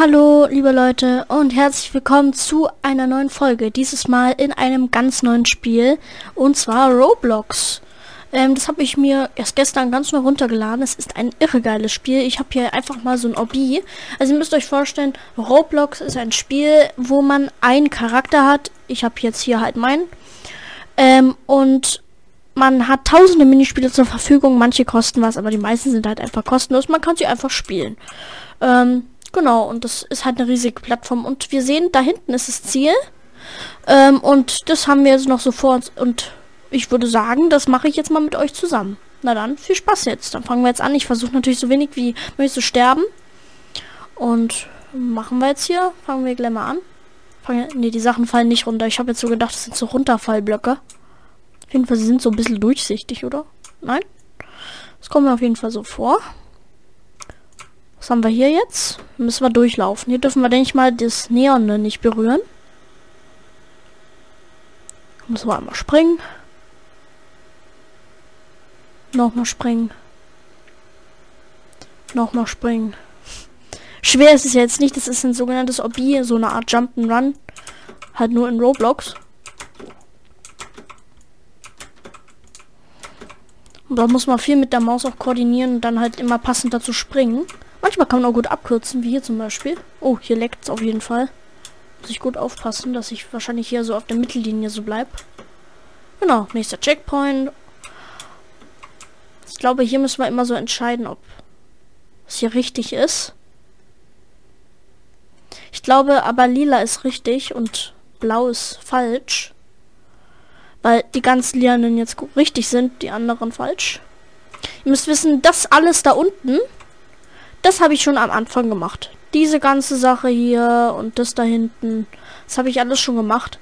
Hallo, liebe Leute und herzlich willkommen zu einer neuen Folge. Dieses Mal in einem ganz neuen Spiel und zwar Roblox. Ähm, das habe ich mir erst gestern ganz neu runtergeladen. Es ist ein irre geiles Spiel. Ich habe hier einfach mal so ein Obi. Also ihr müsst euch vorstellen, Roblox ist ein Spiel, wo man einen Charakter hat. Ich habe jetzt hier halt meinen. Ähm, und man hat tausende Minispiele zur Verfügung. Manche kosten was, aber die meisten sind halt einfach kostenlos. Man kann sie einfach spielen. Ähm, Genau, und das ist halt eine riesige Plattform. Und wir sehen, da hinten ist das Ziel. Ähm, und das haben wir jetzt noch so vor uns. Und ich würde sagen, das mache ich jetzt mal mit euch zusammen. Na dann, viel Spaß jetzt. Dann fangen wir jetzt an. Ich versuche natürlich so wenig wie möglich zu sterben. Und machen wir jetzt hier. Fangen wir gleich mal an. Fangen, nee, die Sachen fallen nicht runter. Ich habe jetzt so gedacht, das sind so Runterfallblöcke. Auf jeden Fall, sie sind so ein bisschen durchsichtig, oder? Nein? Das kommt mir auf jeden Fall so vor. Was haben wir hier jetzt? Müssen wir durchlaufen. Hier dürfen wir, denke ich mal, das Neon nicht berühren. Müssen wir einmal springen. Nochmal springen. Nochmal springen. Schwer ist es jetzt nicht. Das ist ein sogenanntes Obi, so eine Art Jump'n'Run. Halt nur in Roblox. Und da muss man viel mit der Maus auch koordinieren und dann halt immer passend dazu springen. Manchmal kann man auch gut abkürzen, wie hier zum Beispiel. Oh, hier leckt es auf jeden Fall. Muss ich gut aufpassen, dass ich wahrscheinlich hier so auf der Mittellinie so bleib. Genau, nächster Checkpoint. Ich glaube, hier müssen wir immer so entscheiden, ob es hier richtig ist. Ich glaube aber lila ist richtig und blau ist falsch. Weil die ganzen Lianen jetzt richtig sind, die anderen falsch. Ihr müsst wissen, das alles da unten das habe ich schon am Anfang gemacht. Diese ganze Sache hier und das da hinten. Das habe ich alles schon gemacht.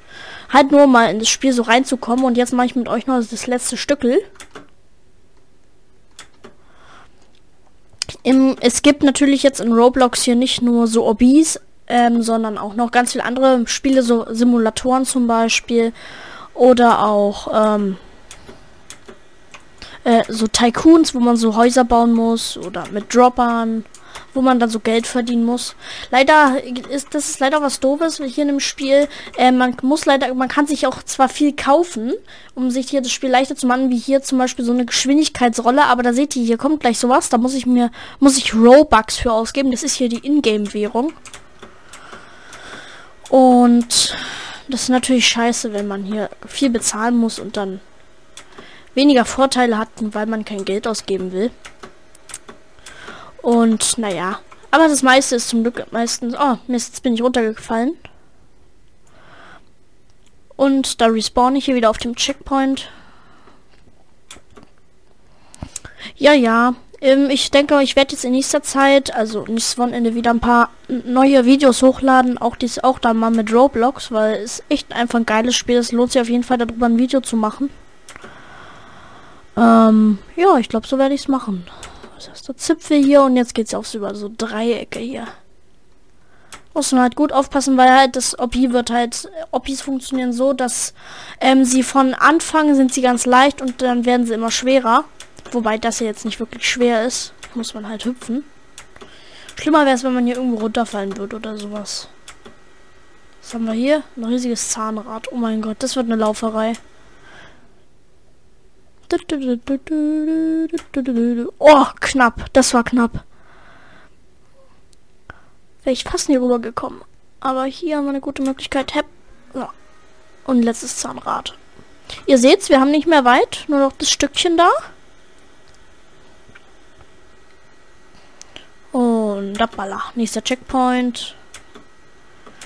Halt nur mal in das Spiel so reinzukommen. Und jetzt mache ich mit euch noch das letzte Stückel. Im, es gibt natürlich jetzt in Roblox hier nicht nur so Obis, ähm, sondern auch noch ganz viele andere Spiele, so Simulatoren zum Beispiel. Oder auch ähm, äh, so Tycoons, wo man so Häuser bauen muss. Oder mit Droppern wo man dann so Geld verdienen muss. Leider ist das ist leider was doofes hier in dem Spiel. Äh, man muss leider, man kann sich auch zwar viel kaufen, um sich hier das Spiel leichter zu machen, wie hier zum Beispiel so eine Geschwindigkeitsrolle, aber da seht ihr, hier kommt gleich sowas, da muss ich mir, muss ich Robux für ausgeben. Das ist hier die Ingame-Währung. Und das ist natürlich scheiße, wenn man hier viel bezahlen muss und dann weniger Vorteile hat, weil man kein Geld ausgeben will. Und naja. Aber das meiste ist zum Glück meistens... Oh, Mist, jetzt bin ich runtergefallen. Und da respawn ich hier wieder auf dem Checkpoint. Ja, ja. Ähm, ich denke, ich werde jetzt in nächster Zeit, also nächstes Wochenende, wieder ein paar neue Videos hochladen. Auch dies auch dann mal mit Roblox, weil es echt einfach ein geiles Spiel ist. Lohnt sich auf jeden Fall darüber ein Video zu machen. Ähm, ja, ich glaube, so werde ich es machen. Das ist der Zipfel hier und jetzt geht es aufs über so Dreiecke hier. Muss man halt gut aufpassen, weil halt das Opi wird halt, Opis funktionieren so, dass ähm, sie von Anfang sind sie ganz leicht und dann werden sie immer schwerer. Wobei das hier jetzt nicht wirklich schwer ist. Muss man halt hüpfen. Schlimmer wäre es, wenn man hier irgendwo runterfallen würde oder sowas. Was haben wir hier? Ein riesiges Zahnrad. Oh mein Gott, das wird eine Lauferei. Oh, knapp. Das war knapp. Wäre ich fast nie rübergekommen. Aber hier haben wir eine gute Möglichkeit. Und letztes Zahnrad. Ihr seht's, wir haben nicht mehr weit. Nur noch das Stückchen da. Und Dappala. Nächster Checkpoint.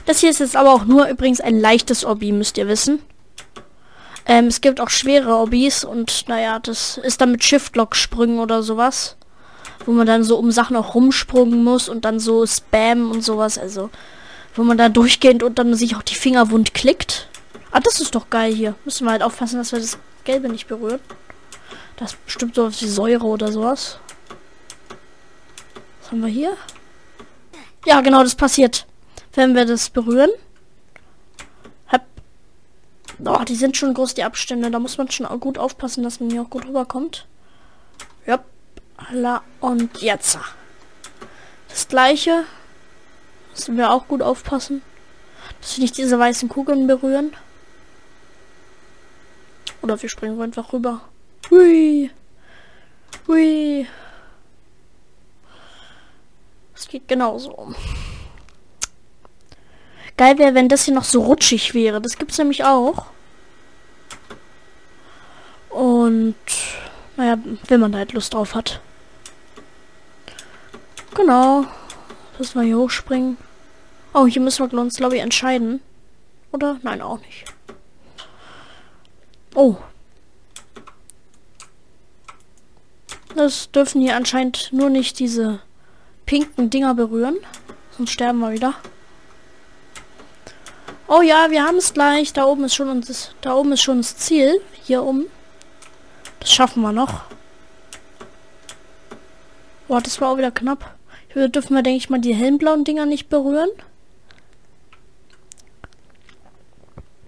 Das hier ist jetzt aber auch nur übrigens ein leichtes Obi, müsst ihr wissen. Ähm, es gibt auch schwere Hobbys und naja, das ist dann mit Shift-Lock-Sprüngen oder sowas. Wo man dann so um Sachen auch rumsprungen muss und dann so Spam und sowas. Also, wo man da durchgehend und dann sich auch die Finger wund klickt. Ah, das ist doch geil hier. Müssen wir halt aufpassen, dass wir das Gelbe nicht berühren. Das ist bestimmt so wie Säure oder sowas. Was haben wir hier? Ja, genau, das passiert. Wenn wir das berühren. Oh, die sind schon groß, die Abstände. Da muss man schon gut aufpassen, dass man hier auch gut rüberkommt. Ja. Und jetzt. Das gleiche. Müssen wir auch gut aufpassen, dass wir nicht diese weißen Kugeln berühren. Oder wir springen einfach rüber. Hui. Hui. Es geht genauso. Geil wäre, wenn das hier noch so rutschig wäre. Das gibt es nämlich auch. Und naja, wenn man da halt Lust drauf hat. Genau. Müssen wir hier hochspringen. Oh, hier müssen wir uns, glaube ich, entscheiden. Oder? Nein, auch nicht. Oh. Das dürfen hier anscheinend nur nicht diese pinken Dinger berühren. Sonst sterben wir wieder. Oh ja, wir haben es gleich. Da oben ist schon uns, da oben ist schon das Ziel. Hier oben. Das schaffen wir noch. Boah, das war auch wieder knapp. Hier dürfen wir, denke ich mal, die hellblauen Dinger nicht berühren.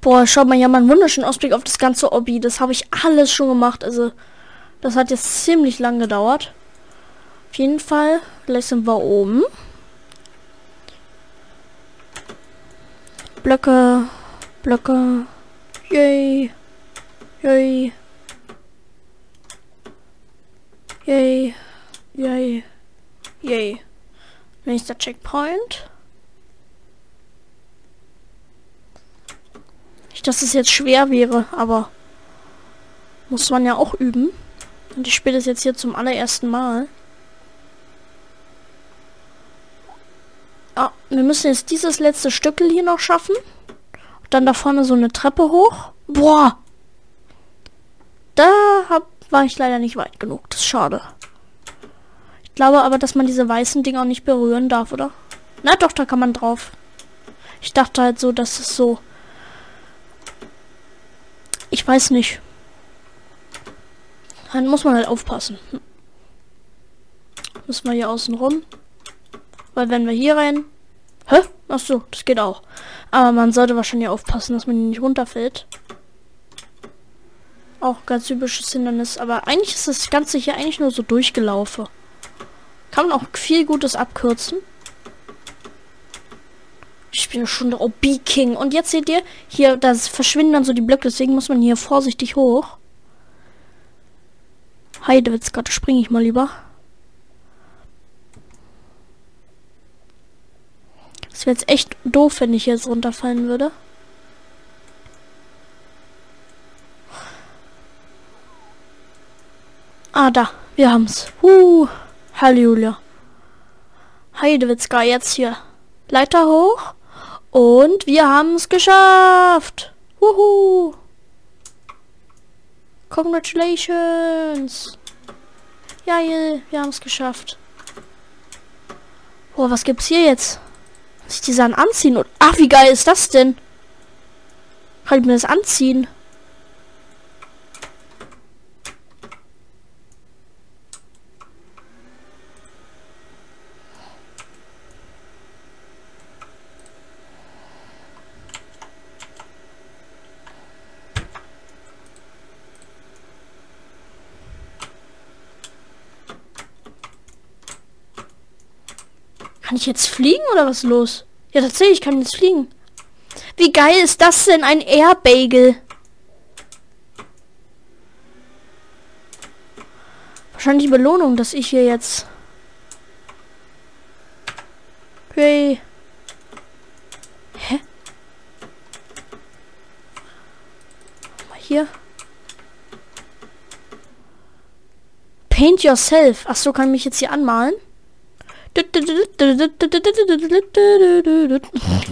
Boah, schau mal, ja, mal einen wunderschönen Ausblick auf das ganze Obby. Das habe ich alles schon gemacht. Also, das hat jetzt ziemlich lang gedauert. Auf jeden Fall, gleich sind wir oben. Blöcke, Blöcke. Yay. Yay. Yay. Yay. Yay. Nächster Checkpoint. Nicht, dass es jetzt schwer wäre, aber muss man ja auch üben. Und ich spiele es jetzt hier zum allerersten Mal. Ah, wir müssen jetzt dieses letzte Stückel hier noch schaffen. Dann da vorne so eine Treppe hoch. Boah! Da hab, war ich leider nicht weit genug. Das ist schade glaube aber, dass man diese weißen Dinger auch nicht berühren darf, oder? Na doch, da kann man drauf. Ich dachte halt so, dass es so... Ich weiß nicht. Dann muss man halt aufpassen. Hm. Müssen wir hier außen rum. Weil wenn wir hier rein... Hä? Ach so, das geht auch. Aber man sollte wahrscheinlich aufpassen, dass man nicht runterfällt. Auch ganz typisches Hindernis. Aber eigentlich ist das Ganze hier eigentlich nur so durchgelaufen. Kann man auch viel Gutes abkürzen. Ich bin schon der OB King. Und jetzt seht ihr, hier, das verschwinden dann so die Blöcke. Deswegen muss man hier vorsichtig hoch. Heidewitzgott, springe ich mal lieber. Wäre jetzt echt doof, wenn ich jetzt runterfallen würde. Ah, da. Wir haben's. Huh. Halleluja. Heidewitzka, jetzt hier. Leiter hoch. Und wir haben es geschafft. Wuhu. Congratulations. Ja, wir haben es geschafft. Boah, was gibt's hier jetzt? Muss ich die anziehen? Ach, wie geil ist das denn? Kann ich mir das anziehen? Kann ich jetzt fliegen oder was los? Ja, tatsächlich, ich kann jetzt fliegen. Wie geil ist das denn? Ein Airbagel. Wahrscheinlich Belohnung, dass ich hier jetzt... Hey. Hä? Mal hier. Paint yourself. Ach so, kann ich mich jetzt hier anmalen?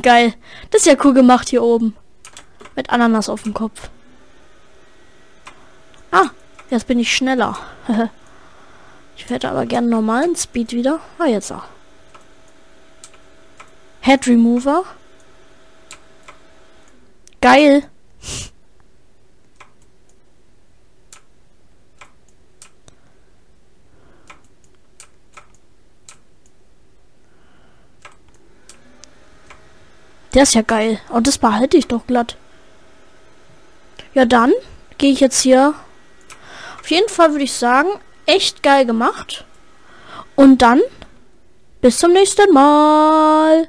Geil. Das ist ja cool gemacht hier oben. Mit Ananas auf dem Kopf. Ah, jetzt bin ich schneller. ich hätte aber gerne normalen Speed wieder. Ah, jetzt auch. Head Remover. Geil. Der ist ja geil. Und das behalte ich doch glatt. Ja, dann gehe ich jetzt hier. Auf jeden Fall würde ich sagen, echt geil gemacht. Und dann bis zum nächsten Mal.